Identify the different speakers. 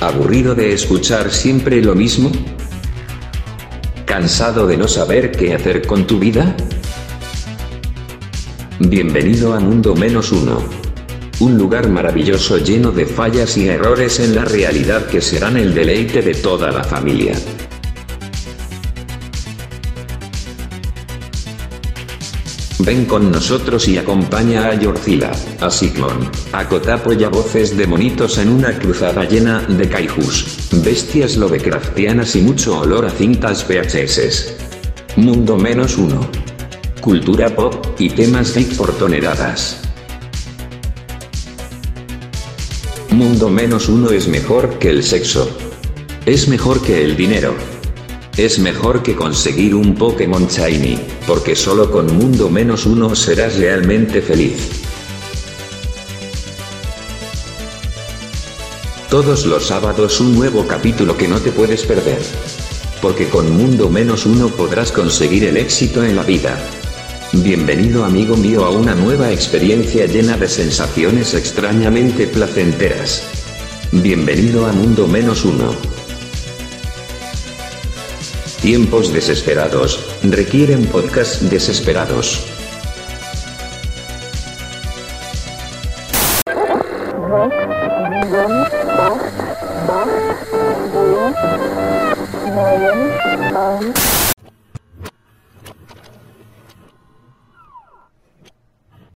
Speaker 1: ¿Aburrido de escuchar siempre lo mismo? ¿Cansado de no saber qué hacer con tu vida? Bienvenido a Mundo Menos Uno. Un lugar maravilloso lleno de fallas y errores en la realidad que serán el deleite de toda la familia. Ven con nosotros y acompaña a Yorcila, a Sigmund, a Kotapo y a voces de monitos en una cruzada llena de kaijus, bestias lovecraftianas y mucho olor a cintas VHS. Mundo menos uno. Cultura pop y temas geek por toneladas. Mundo menos uno es mejor que el sexo. Es mejor que el dinero. Es mejor que conseguir un Pokémon Shiny, porque solo con Mundo Menos Uno serás realmente feliz. Todos los sábados un nuevo capítulo que no te puedes perder. Porque con Mundo Menos Uno podrás conseguir el éxito en la vida. Bienvenido amigo mío a una nueva experiencia llena de sensaciones extrañamente placenteras. Bienvenido a Mundo Menos Uno. Tiempos desesperados, requieren podcasts desesperados.